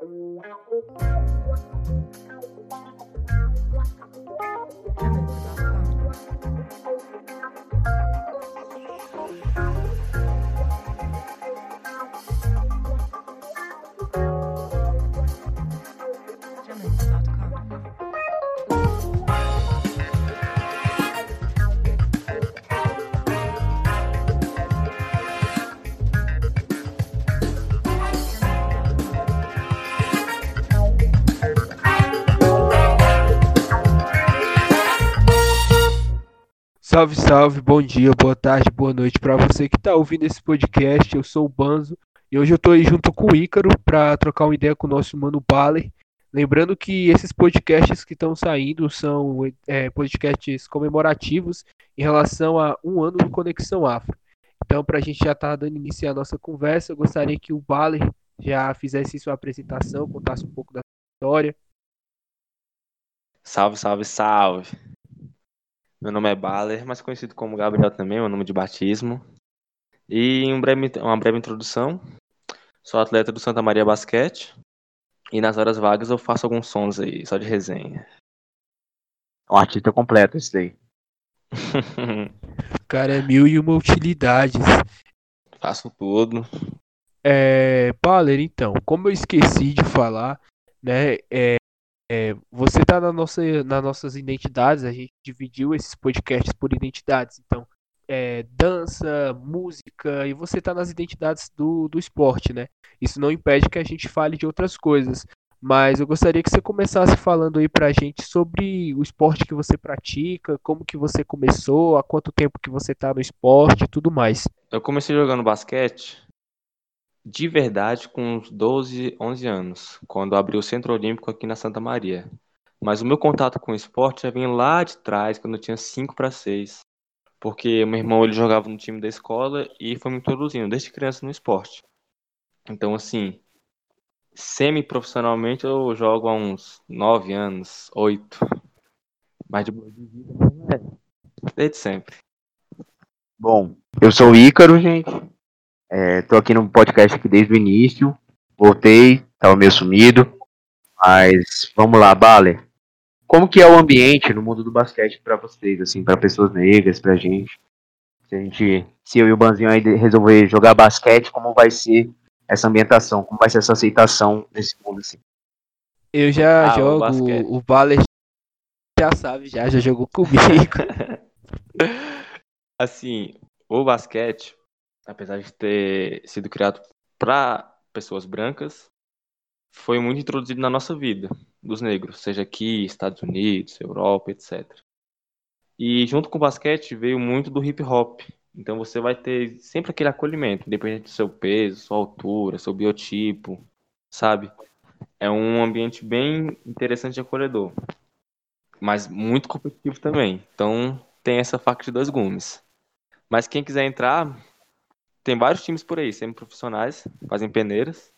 Thank you. Salve, salve, bom dia, boa tarde, boa noite para você que está ouvindo esse podcast. Eu sou o Banzo e hoje eu estou aí junto com o Ícaro para trocar uma ideia com o nosso mano Baller. Lembrando que esses podcasts que estão saindo são é, podcasts comemorativos em relação a um ano do Conexão Afro. Então, para a gente já estar tá dando início à nossa conversa, eu gostaria que o Baller já fizesse sua apresentação, contasse um pouco da história. Salve, salve, salve. Meu nome é Baller, mais conhecido como Gabriel também, meu nome de batismo. E um breve, uma breve introdução. Sou atleta do Santa Maria Basquete. E nas horas vagas eu faço alguns sons aí, só de resenha. Um artista completo esse daí. Cara, é mil e uma utilidades. Faço tudo. É, Baller, então, como eu esqueci de falar, né, é, é, você está na nossa, nas nossas identidades, a gente dividiu esses podcasts por identidades. Então, é, dança, música, e você está nas identidades do, do esporte, né? Isso não impede que a gente fale de outras coisas. Mas eu gostaria que você começasse falando aí pra gente sobre o esporte que você pratica, como que você começou, há quanto tempo que você tá no esporte e tudo mais. Eu comecei jogando basquete de verdade com uns 12, 11 anos, quando abri o Centro Olímpico aqui na Santa Maria. Mas o meu contato com o esporte já vinha lá de trás, quando eu tinha 5 para 6. Porque meu irmão ele jogava no time da escola e foi me introduzindo desde criança no esporte. Então, assim, semi-profissionalmente eu jogo há uns 9 anos, 8. Mas de boa de vida, é, desde sempre. Bom, eu sou o Ícaro, gente. É, tô aqui no podcast aqui desde o início. Voltei, tava meio sumido. Mas vamos lá, Baler. Como que é o ambiente no mundo do basquete para vocês, assim, para pessoas negras, pra gente? Se a gente, se eu e o Banzinho aí resolver jogar basquete, como vai ser essa ambientação? Como vai ser essa aceitação nesse mundo assim? Eu já ah, jogo, o, o Baler já sabe, já, já jogou comigo. assim, o basquete apesar de ter sido criado para pessoas brancas, foi muito introduzido na nossa vida, dos negros, seja aqui, Estados Unidos, Europa, etc. E junto com o basquete veio muito do hip hop. Então você vai ter sempre aquele acolhimento, independente do seu peso, sua altura, seu biotipo, sabe? É um ambiente bem interessante e acolhedor. Mas muito competitivo também. Então tem essa faca de dois gumes. Mas quem quiser entrar, tem vários times por aí, semi-profissionais, fazem peneiras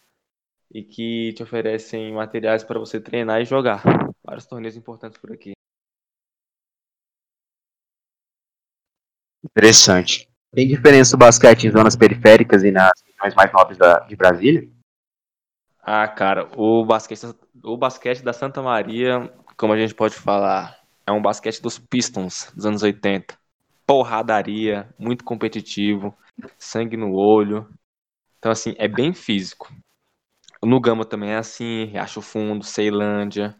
e que te oferecem materiais para você treinar e jogar. Vários torneios importantes por aqui. Interessante. Tem diferença o basquete em zonas periféricas e nas regiões mais nobres da, de Brasília? Ah, cara, o basquete, o basquete da Santa Maria, como a gente pode falar, é um basquete dos Pistons dos anos 80. Porradaria, muito competitivo sangue no olho. Então, assim, é bem físico. No Gama também é assim, Riacho Fundo, Ceilândia.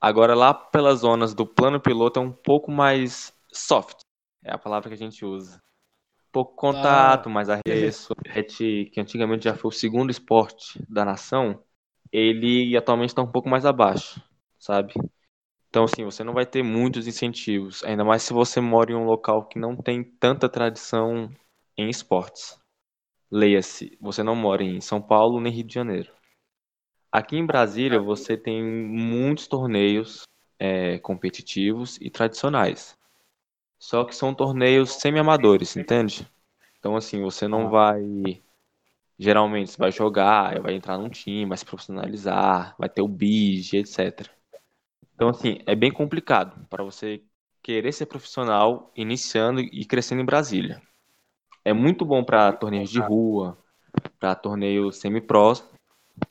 Agora, lá pelas zonas do plano piloto é um pouco mais soft. É a palavra que a gente usa. Pouco contato, ah. mais arremesso. que antigamente já foi o segundo esporte da nação, ele atualmente está um pouco mais abaixo, sabe? Então, assim, você não vai ter muitos incentivos, ainda mais se você mora em um local que não tem tanta tradição em esportes. Leia-se, você não mora em São Paulo nem Rio de Janeiro. Aqui em Brasília você tem muitos torneios é, competitivos e tradicionais. Só que são torneios semi-amadores, entende? Então assim, você não vai. Geralmente você vai jogar, vai entrar num time, vai se profissionalizar, vai ter o BIG, etc. Então assim, é bem complicado para você querer ser profissional iniciando e crescendo em Brasília é muito bom para torneios de rua, para torneios semi-pros,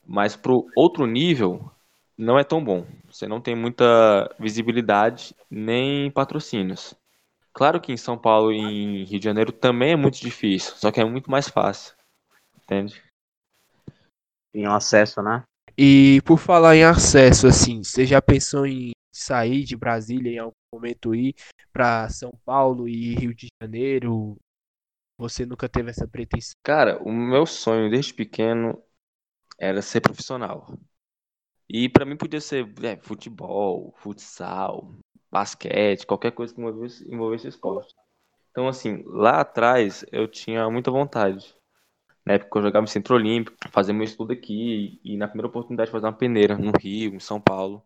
Mas pro outro nível, não é tão bom. Você não tem muita visibilidade nem patrocínios. Claro que em São Paulo e em Rio de Janeiro também é muito difícil, só que é muito mais fácil. Entende? Tem acesso, né? E por falar em acesso, assim, você já pensou em sair de Brasília em algum momento ir para São Paulo e Rio de Janeiro? Você nunca teve essa pretensão? Cara, o meu sonho desde pequeno era ser profissional. E pra mim podia ser é, futebol, futsal, basquete, qualquer coisa que envolvesse, envolvesse esporte. Então, assim, lá atrás eu tinha muita vontade. Na época eu jogava em Centro Olímpico, fazer meu estudo aqui e na primeira oportunidade fazer uma peneira no Rio, em São Paulo.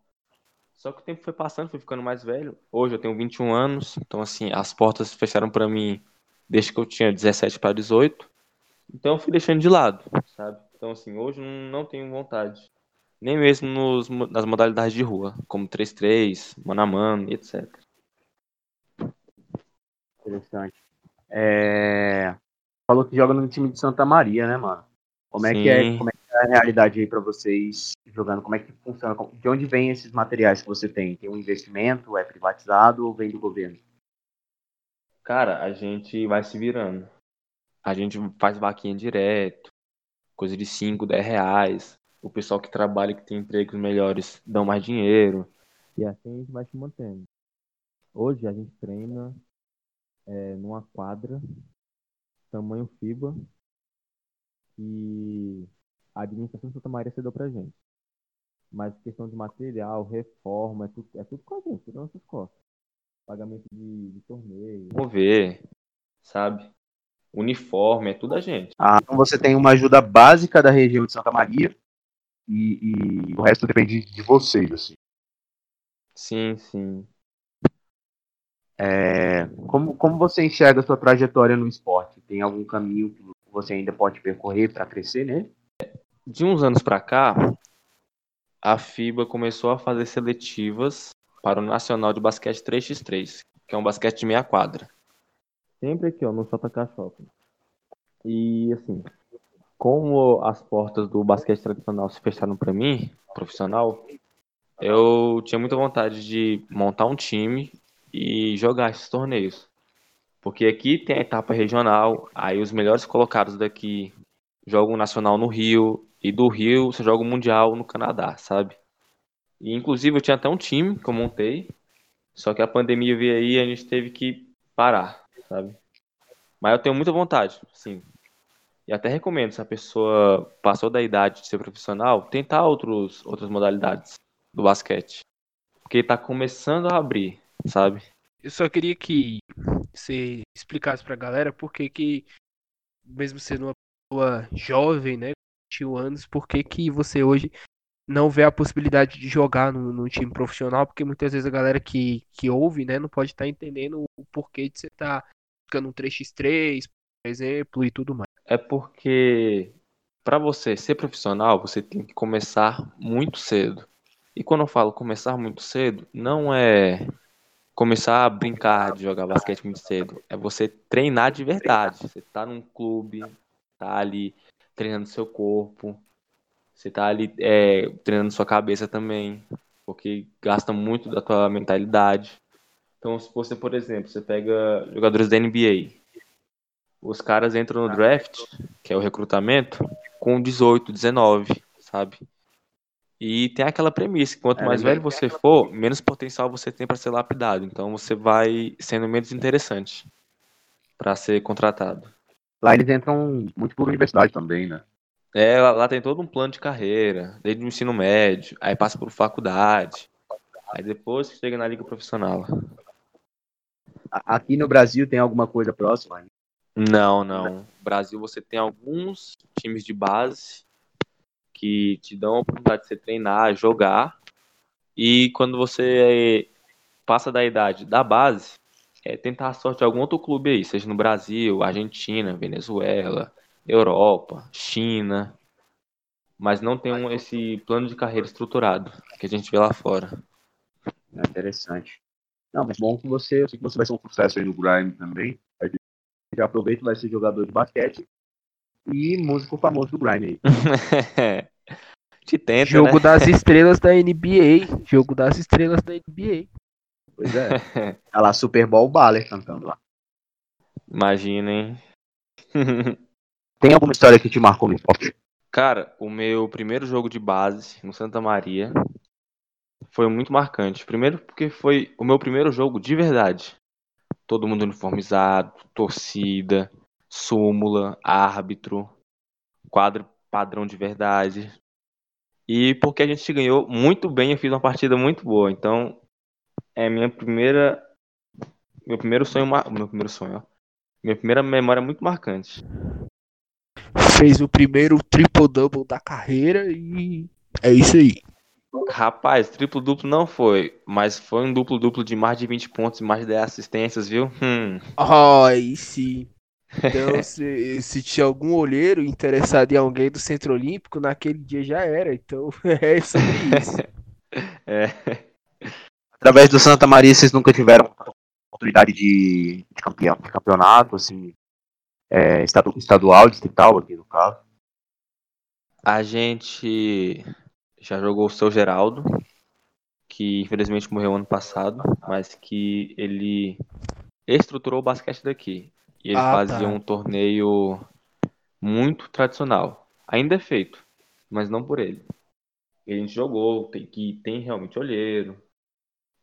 Só que o tempo foi passando, fui ficando mais velho. Hoje eu tenho 21 anos, então assim, as portas fecharam para mim desde que eu tinha 17 para 18. Então eu fui deixando de lado, sabe? Então assim, hoje não tenho vontade. Nem mesmo nos, nas modalidades de rua, como 3-3, mano a mano, etc. Interessante. É... Falou que joga no time de Santa Maria, né, mano? Como é, que é, como é que é a realidade aí para vocês jogando? Como é que funciona? De onde vêm esses materiais que você tem? Tem um investimento? É privatizado ou vem do governo? Cara, a gente vai se virando. A gente faz vaquinha direto, coisa de 5, 10 reais. O pessoal que trabalha, que tem empregos melhores, dão mais dinheiro. E assim a gente vai se mantendo. Hoje a gente treina é, numa quadra, tamanho FIBA, e a administração de Santa Maria cedeu pra gente. Mas questão de material, reforma, é tudo, é tudo com a gente, tudo nas nossas costas. Pagamento de, de torneio. Mover, sabe? Uniforme, é tudo a gente. Ah, então você tem uma ajuda básica da região de Santa Maria e, e o resto depende de vocês, assim. Sim, sim. É, como, como você enxerga a sua trajetória no esporte? Tem algum caminho que você ainda pode percorrer para crescer nele? De uns anos para cá, a FIBA começou a fazer seletivas para o Nacional de Basquete 3x3, que é um basquete de meia quadra. Sempre aqui, ó, no JK Shopping. E, assim, como as portas do basquete tradicional se fecharam para mim, profissional, eu tinha muita vontade de montar um time e jogar esses torneios. Porque aqui tem a etapa regional, aí os melhores colocados daqui jogam o nacional no Rio, e do Rio você joga o Mundial no Canadá, sabe? E inclusive eu tinha até um time que eu montei, só que a pandemia veio aí e a gente teve que parar, sabe? Mas eu tenho muita vontade, sim. E até recomendo, se a pessoa passou da idade de ser profissional, tentar outros, outras modalidades do basquete. Porque está começando a abrir, sabe? Eu só queria que você explicasse pra galera por que que, mesmo sendo uma pessoa jovem, né, 21 anos, por que que você hoje não vê a possibilidade de jogar no, no, time profissional, porque muitas vezes a galera que, que ouve, né, não pode estar tá entendendo o porquê de você estar tá ficando um 3x3, por exemplo, e tudo mais. É porque para você ser profissional, você tem que começar muito cedo. E quando eu falo começar muito cedo, não é começar a brincar de jogar basquete muito cedo. É você treinar de verdade. Você tá num clube, tá ali treinando seu corpo, você tá ali é, treinando sua cabeça também, porque gasta muito da tua mentalidade. Então, se você, por exemplo, você pega jogadores da NBA, os caras entram no draft, que é o recrutamento, com 18, 19, sabe? E tem aquela premissa: quanto é, mais velho você for, menos potencial você tem para ser lapidado. Então você vai sendo menos interessante para ser contratado. Lá eles entram muito por universidade também, né? É, lá, lá, tem todo um plano de carreira, desde o ensino médio, aí passa por faculdade, aí depois chega na liga profissional. Aqui no Brasil tem alguma coisa próxima? Não, não. No Brasil você tem alguns times de base que te dão a oportunidade de você treinar, jogar. E quando você passa da idade da base, é tentar a sorte em algum outro clube aí, seja no Brasil, Argentina, Venezuela, Europa, China. Mas não tem um, esse plano de carreira estruturado que a gente vê lá fora. É interessante. Não, mas bom que você, eu sei que você vai ser um sucesso aí no Grime também. A gente já aproveita, vai ser jogador de basquete e músico famoso do Grime aí. gente tenta, Jogo né? das estrelas da NBA. Jogo das estrelas da NBA. Pois é. Tá lá, Super Bowl Baller cantando lá. Imagina, hein? Tem alguma história que te marcou no esporte? Cara, o meu primeiro jogo de base no Santa Maria foi muito marcante. Primeiro porque foi o meu primeiro jogo de verdade. Todo mundo uniformizado, torcida, súmula, árbitro, quadro padrão de verdade. E porque a gente ganhou muito bem, eu fiz uma partida muito boa. Então, é minha primeira meu primeiro sonho, meu primeiro sonho, ó. Minha primeira memória muito marcante. Fez o primeiro triple-double da carreira e é isso aí. Rapaz, triplo duplo não foi, mas foi um duplo duplo de mais de 20 pontos e mais de 10 assistências, viu? Hum. Oh, aí sim. Então, se, se tinha algum olheiro interessado em alguém do Centro Olímpico, naquele dia já era. Então, é sobre isso. É. Através do Santa Maria, vocês nunca tiveram oportunidade de, de campeão, de campeonato, assim, é, estadu- estadual, distrital, aqui no caso. A gente já jogou o seu Geraldo, que infelizmente morreu ano passado, mas que ele estruturou o basquete daqui. E ele Ah, fazia tá. um torneio muito tradicional. Ainda é feito, mas não por ele. E a gente jogou, tem que tem realmente olheiro,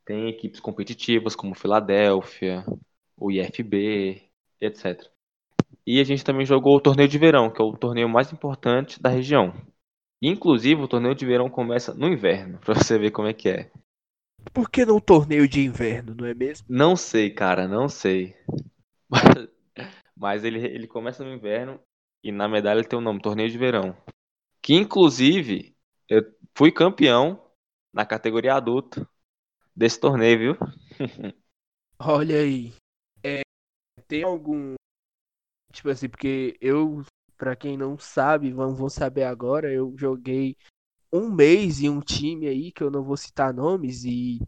tem equipes competitivas como Filadélfia, o IFB, etc. E a gente também jogou o torneio de verão, que é o torneio mais importante da região. Inclusive, o torneio de verão começa no inverno, pra você ver como é que é. Por que não torneio de inverno, não é mesmo? Não sei, cara, não sei. Mas, mas ele, ele começa no inverno e na medalha tem o nome Torneio de Verão. Que inclusive eu fui campeão na categoria adulto desse torneio, viu? Olha aí. É, tem algum. Tipo assim, porque eu, pra quem não sabe, vão, vão saber agora, eu joguei um mês em um time aí, que eu não vou citar nomes, e,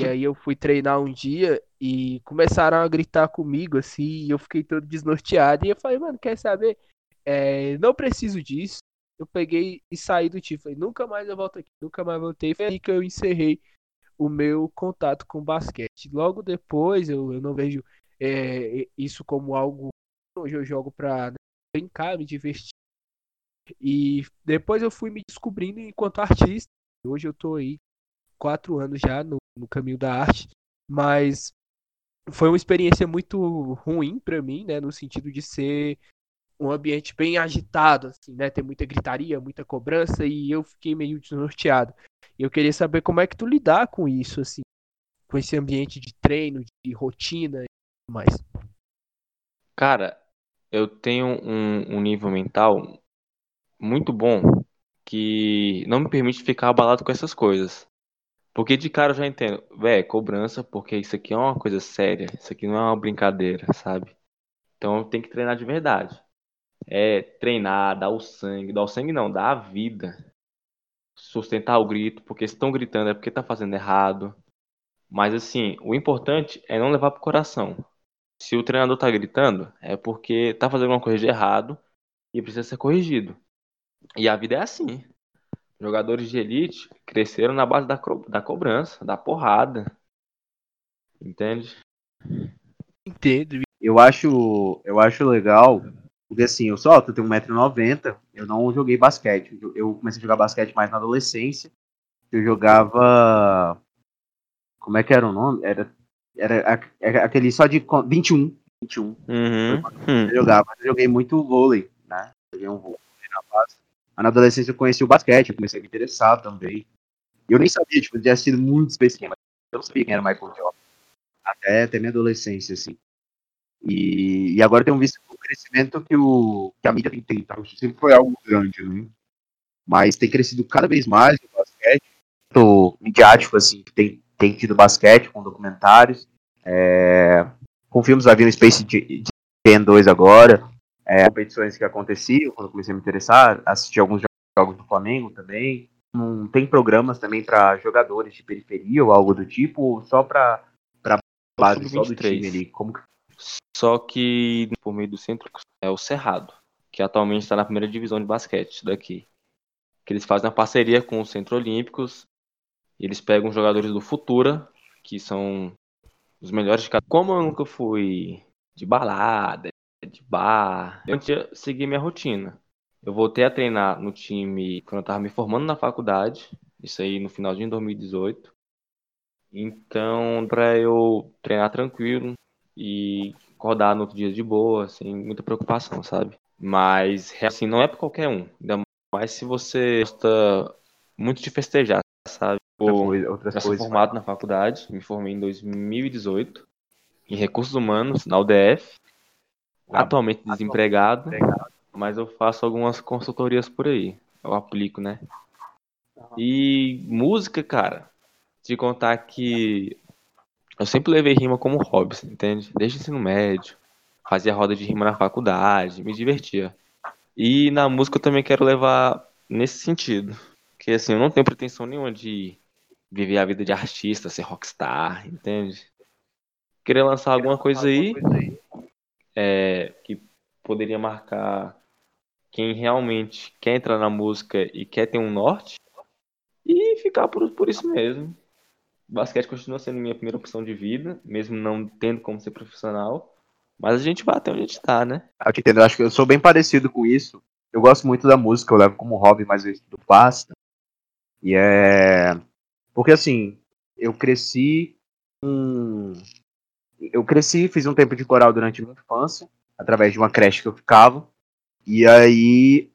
e aí eu fui treinar um dia e começaram a gritar comigo, assim, e eu fiquei todo desnorteado. E eu falei, mano, quer saber? É, não preciso disso. Eu peguei e saí do time. Falei, nunca mais eu volto aqui, nunca mais voltei. Foi aí que eu encerrei o meu contato com basquete. Logo depois, eu, eu não vejo é, isso como algo. Hoje eu jogo pra brincar, me divertir. E depois eu fui me descobrindo enquanto artista. Hoje eu tô aí quatro anos já no, no caminho da arte, mas foi uma experiência muito ruim pra mim, né, no sentido de ser um ambiente bem agitado, assim, né, ter muita gritaria, muita cobrança e eu fiquei meio desnorteado. Eu queria saber como é que tu lidar com isso, assim, com esse ambiente de treino, de rotina e tudo mais. Cara, eu tenho um, um nível mental muito bom que não me permite ficar abalado com essas coisas. Porque de cara eu já entendo, véi, cobrança, porque isso aqui é uma coisa séria, isso aqui não é uma brincadeira, sabe? Então eu tenho que treinar de verdade. É treinar, dar o sangue, dar o sangue não, dar a vida. Sustentar o grito, porque se estão gritando é porque tá fazendo errado. Mas assim, o importante é não levar pro coração. Se o treinador tá gritando, é porque tá fazendo alguma coisa de errado e precisa ser corrigido. E a vida é assim. Jogadores de elite cresceram na base da, co- da cobrança, da porrada. Entende? Entendo. Eu acho, eu acho legal, porque assim, eu só eu tenho 1,90m, eu não joguei basquete. Eu- Eu comecei a jogar basquete mais na adolescência. Eu jogava. Como é que era o nome? Era, era, era aquele só de co- 21. 21. Uhum. Hum. Eu jogava, eu joguei muito vôlei, né? Joguei um vôlei na base. Mas na adolescência eu conheci o basquete, eu comecei a me interessar também. E eu nem sabia, tipo, eu tinha sido muito específico, mas eu não sabia quem era Michael Jordan. Até, até minha adolescência, assim. E, e agora eu tenho visto o crescimento que, o, que a mídia tem tentado. Sempre foi algo grande, né? Mas tem crescido cada vez mais. Muito midiático, assim, que tem, tem tido basquete com documentários. É, com filmes, vir o Space Jam 2 agora. É, competições que aconteciam quando eu comecei a me interessar. Assisti alguns jogos do Flamengo também. Não tem programas também para jogadores de periferia ou algo do tipo, só para base só do Sub-23. time ali. Como Só que por meio do centro é o Cerrado, que atualmente está na primeira divisão de basquete daqui. que eles fazem uma parceria com os Centro Olímpicos. Eles pegam jogadores do Futura, que são os melhores de cada. Como eu nunca fui de balada, de bar, eu tinha seguir minha rotina. Eu voltei a treinar no time quando eu tava me formando na faculdade, isso aí no finalzinho de 2018. Então, para eu treinar tranquilo e acordar no outro dia de boa, sem muita preocupação, sabe? Mas, assim, não é para qualquer um. Ainda mais se você gosta muito de festejar, sabe? Outra coisa, outras Eu sou coisas. formado na faculdade, me formei em 2018 em recursos humanos na UDF. Ah, Atualmente desempregado, desempregado. mas eu faço algumas consultorias por aí. Eu aplico, né? E música, cara, te contar que eu sempre levei rima como hobby, entende? Desde o ensino médio, fazia roda de rima na faculdade, me divertia. E na música eu também quero levar nesse sentido. Porque assim, eu não tenho pretensão nenhuma de viver a vida de artista, ser rockstar, entende? Queria lançar alguma coisa aí é, que poderia marcar quem realmente quer entrar na música e quer ter um norte e ficar por, por isso mesmo. Basquete continua sendo minha primeira opção de vida, mesmo não tendo como ser profissional. Mas a gente vai até onde a gente tá, né? Eu te entendo, eu acho que eu sou bem parecido com isso. Eu gosto muito da música, eu levo como hobby, mas eu estudo pasta. E é. Porque assim, eu cresci. com- Eu cresci, fiz um tempo de coral durante a minha infância, através de uma creche que eu ficava. E aí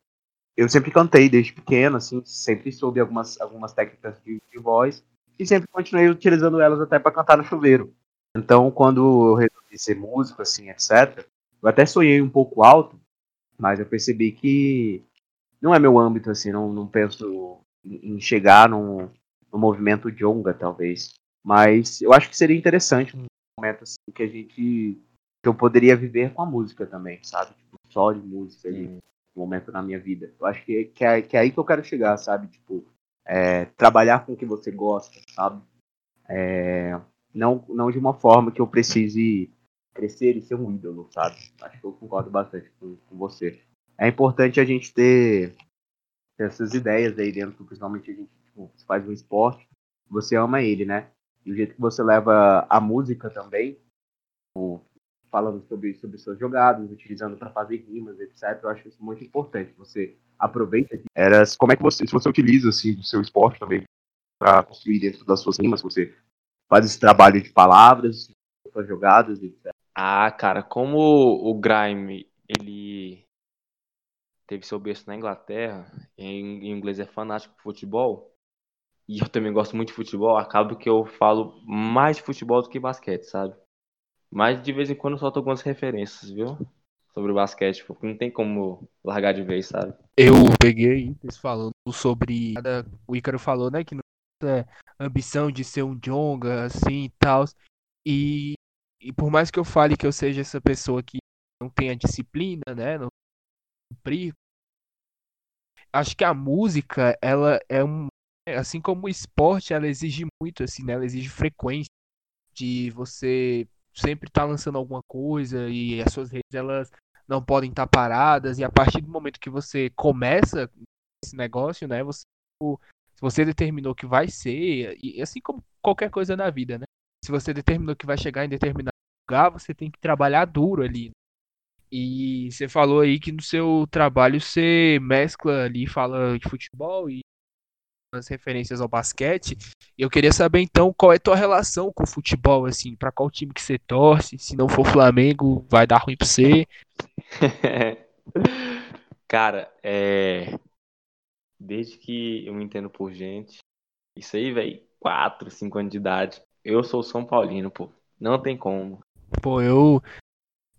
eu sempre cantei desde pequeno, assim, sempre soube algumas, algumas técnicas de, de voz. E sempre continuei utilizando elas até para cantar no chuveiro. Então, quando eu resolvi ser músico, assim, etc., eu até sonhei um pouco alto, mas eu percebi que não é meu âmbito, assim, não, não penso em chegar num, num movimento jonga, talvez. Mas eu acho que seria interessante um momento assim que a gente. que eu poderia viver com a música também, sabe? Tipo, só de música ali, um momento na minha vida. Eu acho que, que, é, que é aí que eu quero chegar, sabe? Tipo, é, trabalhar com o que você gosta, sabe? É, não, não de uma forma que eu precise crescer e ser um ídolo, sabe? Acho que eu concordo bastante com, com você. É importante a gente ter essas ideias aí dentro, principalmente a gente tipo, faz um esporte, você ama ele, né? E o jeito que você leva a música também, falando sobre, sobre suas jogadas, utilizando para fazer rimas, etc. Eu acho isso muito importante. Você aproveita. Era como é que você, se você utiliza assim do seu esporte também para construir dentro das suas rimas, você faz esse trabalho de palavras, suas jogadas, etc. Ah, cara, como o Grime, ele teve seu berço na Inglaterra, em, inglês é fanático por futebol, e eu também gosto muito de futebol, acaba que eu falo mais de futebol do que basquete, sabe? Mas de vez em quando eu solto algumas referências, viu? Sobre o basquete, porque não tem como largar de vez, sabe? Eu peguei eles falando sobre. O Ícaro falou, né? Que não é ambição de ser um Jonga, assim e tal. E, e por mais que eu fale que eu seja essa pessoa que não tenha disciplina, né? Não cumprir. Acho que a música, ela é um. Assim como o esporte, ela exige muito, assim, né? Ela exige frequência de você sempre estar tá lançando alguma coisa e as suas redes, elas não podem estar tá paradas. E a partir do momento que você começa esse negócio, né? Você, se você determinou que vai ser, e assim como qualquer coisa na vida, né? Se você determinou que vai chegar em determinado lugar, você tem que trabalhar duro ali. E você falou aí que no seu trabalho você mescla ali, fala de futebol e as referências ao basquete. Eu queria saber então qual é a tua relação com o futebol, assim, para qual time que você torce? Se não for Flamengo, vai dar ruim pra você. Cara, é. Desde que eu me entendo por gente, isso aí, velho, 4, 5 anos de idade, eu sou São Paulino, pô. Não tem como. Pô, eu.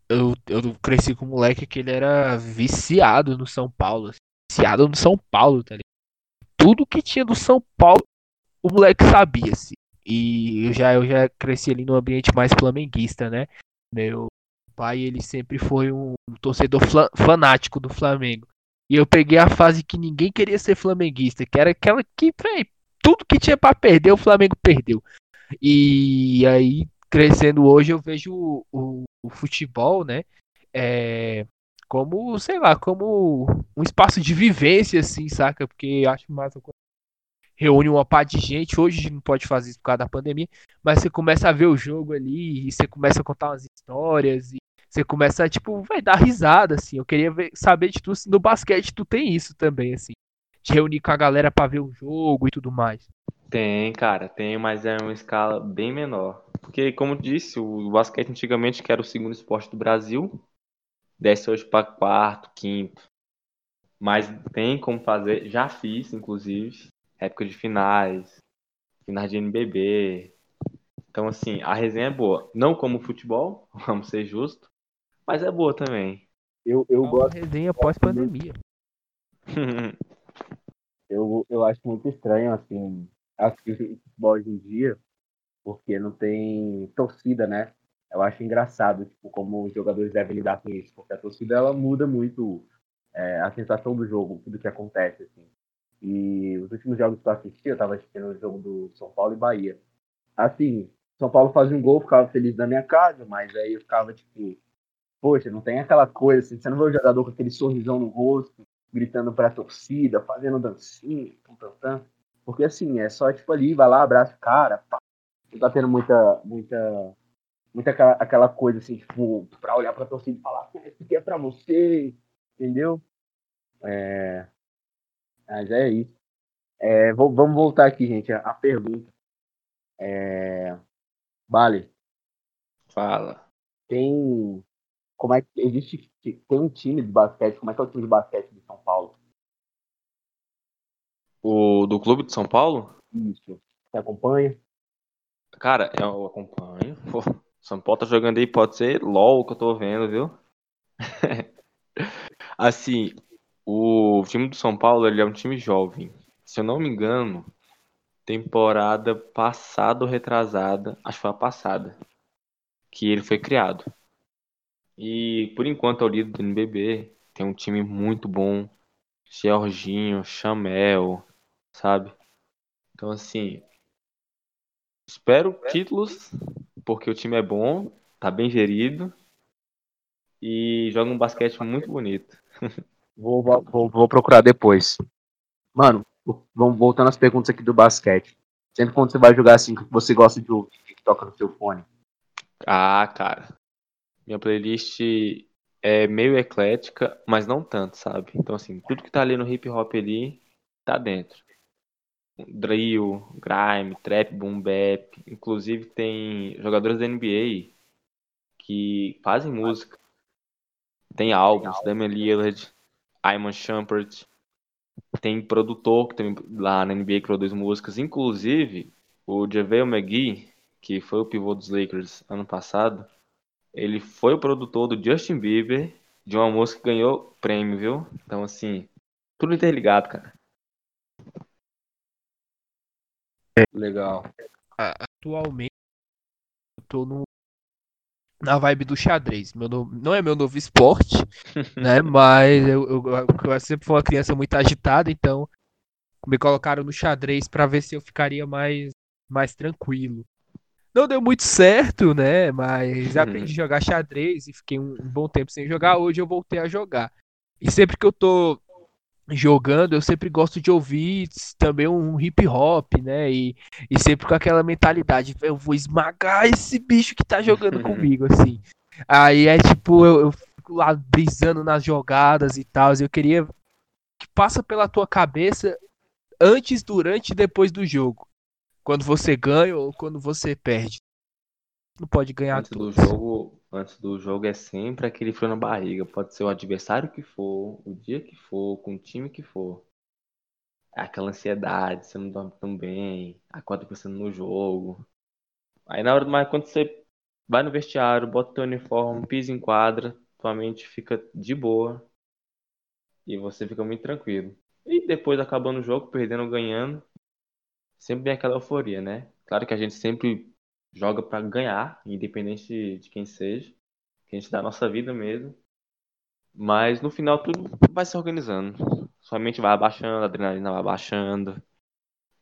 Eu, eu cresci com um moleque que ele era viciado no São Paulo. Viciado no São Paulo, tá ligado? Tudo que tinha do São Paulo, o moleque sabia, assim. E eu já, eu já cresci ali no ambiente mais flamenguista, né? Meu pai, ele sempre foi um torcedor fanático do Flamengo. E eu peguei a fase que ninguém queria ser flamenguista, que era aquela que, véi, tudo que tinha para perder, o Flamengo perdeu. E aí, crescendo hoje, eu vejo o, o, o futebol, né? É, como, sei lá, como um espaço de vivência, assim, saca? Porque acho mais reúne uma parte de gente. Hoje a gente não pode fazer isso por causa da pandemia, mas você começa a ver o jogo ali e você começa a contar umas histórias e você começa a, tipo, vai dar risada, assim. Eu queria ver, saber de tu se no basquete tu tem isso também, assim. De reunir com a galera pra ver o jogo e tudo mais. Tem, cara, tem, mas é uma escala bem menor. Porque, como eu disse, o basquete antigamente, que era o segundo esporte do Brasil, desce hoje para quarto, quinto. Mas tem como fazer, já fiz, inclusive, época de finais, finais de NBB. Então, assim, a resenha é boa. Não como futebol, vamos ser justos, mas é boa também. Eu, eu É uma gosto. resenha pós-pandemia. Eu, eu acho muito estranho, assim, assistir futebol hoje em dia, porque não tem torcida, né? Eu acho engraçado, tipo, como os jogadores devem lidar com isso, porque a torcida, ela muda muito é, a sensação do jogo, tudo que acontece, assim. E os últimos jogos que eu assisti, eu tava assistindo o jogo do São Paulo e Bahia. Assim, São Paulo fazia um gol, ficava feliz da minha casa, mas aí eu ficava, tipo, poxa, não tem aquela coisa, assim, você não vê o jogador com aquele sorrisão no rosto, gritando pra torcida, fazendo dancinha, tum, tum, tum. porque assim, é só, tipo, ali, vai lá, abraça o cara, pá. Não tá tendo muita, muita, muita aquela, aquela coisa, assim, tipo, pra olhar pra torcida e falar, "Pô, isso aqui é pra você, entendeu? É... Mas é isso. É, vo- vamos voltar aqui, gente, a, a pergunta. É... Vale, Fala. tem como é que existe tem um time de basquete como é que é o time de basquete de São Paulo O do Clube de São Paulo? isso você acompanha Cara, eu acompanho. Pô, São Paulo tá jogando aí, pode ser LOL que eu tô vendo, viu? Assim, o time do São Paulo, ele é um time jovem. Se eu não me engano, temporada passada ou retrasada, acho que foi a passada, que ele foi criado. E por enquanto é o líder do NBB, tem um time muito bom, Jorginho, Chamel, sabe? Então assim, espero títulos, porque o time é bom, tá bem gerido e joga um basquete muito bonito. vou, vou, vou- procurar depois mano vamos voltando às perguntas aqui do basquete sempre quando você vai jogar assim que você gosta de ouvir o que toca no seu fone Ah, cara. Minha playlist é meio eclética, mas não tanto, sabe? Então, assim, tudo que tá ali no hip hop ali, tá dentro. Drill, grime, trap, boom bap. Inclusive tem jogadores da NBA que fazem música. Tem álbuns, Damian Lillard, Iman Shumpert. Tem produtor que também lá na NBA que produz músicas. Inclusive, o JaVale McGee, que foi o pivô dos Lakers ano passado, ele foi o produtor do Justin Bieber de uma música que ganhou prêmio, viu? Então, assim, tudo interligado, cara. Legal Atualmente, eu tô no, na vibe do xadrez. Meu não é meu novo esporte, né? Mas eu, eu, eu sempre fui uma criança muito agitada, então me colocaram no xadrez pra ver se eu ficaria mais, mais tranquilo. Não deu muito certo, né? Mas aprendi a jogar xadrez e fiquei um, um bom tempo sem jogar. Hoje eu voltei a jogar. E sempre que eu tô jogando, eu sempre gosto de ouvir também um hip hop, né? E, e sempre com aquela mentalidade, eu vou esmagar esse bicho que tá jogando comigo, assim. Aí é tipo, eu, eu fico lá brisando nas jogadas e tal. Eu queria que passa pela tua cabeça antes, durante e depois do jogo. Quando você ganha ou quando você perde. Não pode ganhar Antes do tudo. jogo, antes do jogo é sempre aquele frio na barriga. Pode ser o adversário que for, o dia que for, com o time que for. Aquela ansiedade, você não dorme tão bem, acorda pensando no jogo. Aí na hora do mais, quando você vai no vestiário, bota teu uniforme, pisa em quadra, tua mente fica de boa e você fica muito tranquilo. E depois acabando o jogo, perdendo ou ganhando, sempre vem aquela euforia, né? Claro que a gente sempre joga pra ganhar, independente de quem seja, que a gente dá a nossa vida mesmo. Mas no final tudo vai se organizando. Sua mente vai abaixando, a adrenalina vai abaixando.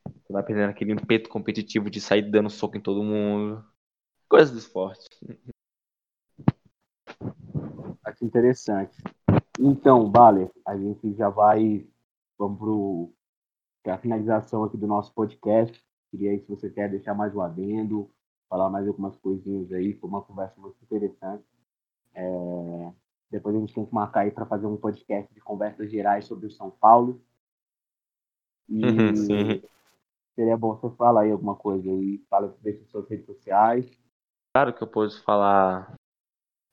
Você vai perdendo aquele impeto competitivo de sair dando soco em todo mundo. Coisas do esporte. acho interessante Então, Baler, a gente já vai. Vamos para a finalização aqui do nosso podcast. Queria aí, se você quer deixar mais um adendo, falar mais algumas coisinhas aí. Foi uma conversa muito interessante. É... Depois a gente tem que marcar aí para fazer um podcast de conversas gerais sobre o São Paulo. E Sim. seria bom você falar aí alguma coisa aí. Fala sobre as suas redes sociais. Claro que eu posso falar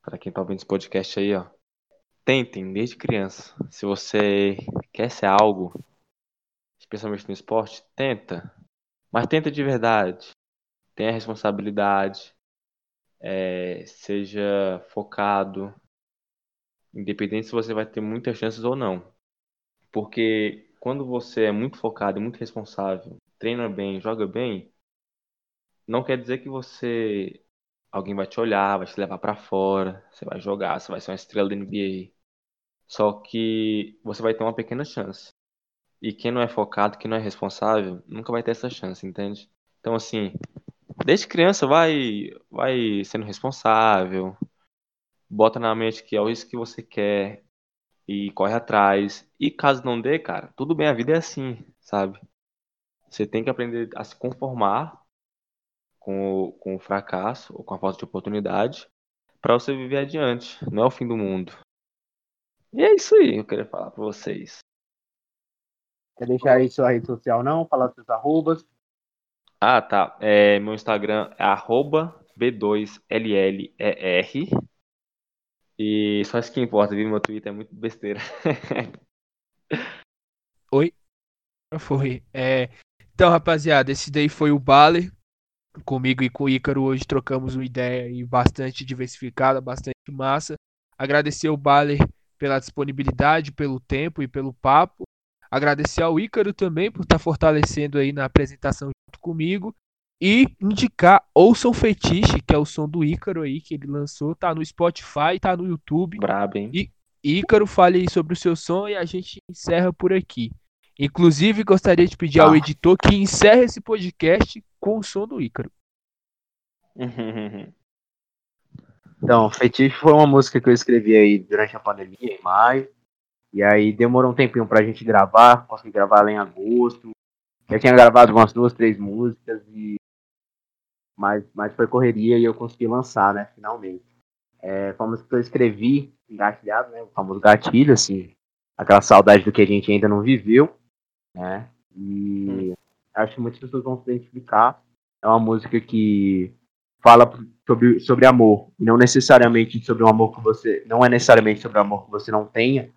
para quem tá ouvindo esse podcast aí, ó. Tentem desde criança. Se você quer ser algo, especialmente no esporte, tenta. Mas tenta de verdade. Tenha responsabilidade. É, seja focado. Independente se você vai ter muitas chances ou não. Porque quando você é muito focado e muito responsável, treina bem, joga bem, não quer dizer que você alguém vai te olhar, vai te levar pra fora, você vai jogar, você vai ser uma estrela da NBA. Só que você vai ter uma pequena chance. E quem não é focado, quem não é responsável, nunca vai ter essa chance, entende? Então assim, desde criança vai vai sendo responsável, bota na mente que é isso que você quer e corre atrás. E caso não dê, cara, tudo bem, a vida é assim, sabe? Você tem que aprender a se conformar com o, com o fracasso ou com a falta de oportunidade para você viver adiante. Não é o fim do mundo. E é isso aí que eu queria falar para vocês. Quer deixar aí sua rede social, não? Falar seus arrobas. Ah, tá. É, meu Instagram é arroba B2LLER. E só isso que importa, viu? Meu Twitter é muito besteira. Foi. É, Então, rapaziada, esse daí foi o Baler. Comigo e com o Ícaro hoje trocamos uma ideia aí bastante diversificada, bastante massa. Agradecer ao Baler pela disponibilidade, pelo tempo e pelo papo. Agradecer ao Ícaro também por estar fortalecendo aí na apresentação junto comigo. E indicar Ouçam Fetiche, que é o som do Ícaro aí que ele lançou. Tá no Spotify, tá no YouTube. Brabo, hein? Ícaro, fale aí sobre o seu som e a gente encerra por aqui. Inclusive, gostaria de pedir ao Tá. editor que encerre esse podcast com o som do Ícaro. Então, Fetiche foi uma música que eu escrevi aí durante a pandemia, em maio. E aí demorou um tempinho pra gente gravar, consegui gravar ela em agosto. Já tinha gravado umas duas, três músicas, e mas, mas foi correria e eu consegui lançar, né, finalmente. É, foi uma música que eu escrevi, engatilhado, né, o famoso gatilho, assim, aquela saudade do que a gente ainda não viveu, né, e acho que muitas pessoas vão se identificar. É uma música que fala sobre, sobre amor, e não necessariamente sobre um amor que você. Não é necessariamente sobre um amor que você não tenha.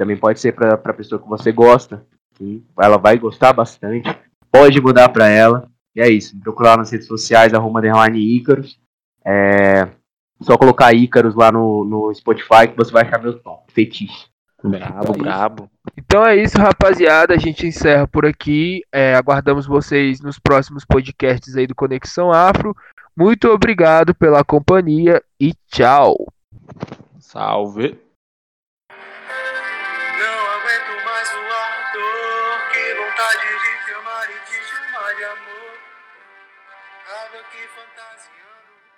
Também pode ser para a pessoa que você gosta. Sim, ela vai gostar bastante. Pode mudar para ela. E é isso. Me procurar nas redes sociais, arroba underline Ícaros. É só colocar Ícaros lá no, no Spotify que você vai achar meu som. Fetiche. Brabo, brabo. Então é isso, rapaziada. A gente encerra por aqui. É, aguardamos vocês nos próximos podcasts aí do Conexão Afro. Muito obrigado pela companhia e tchau. Salve.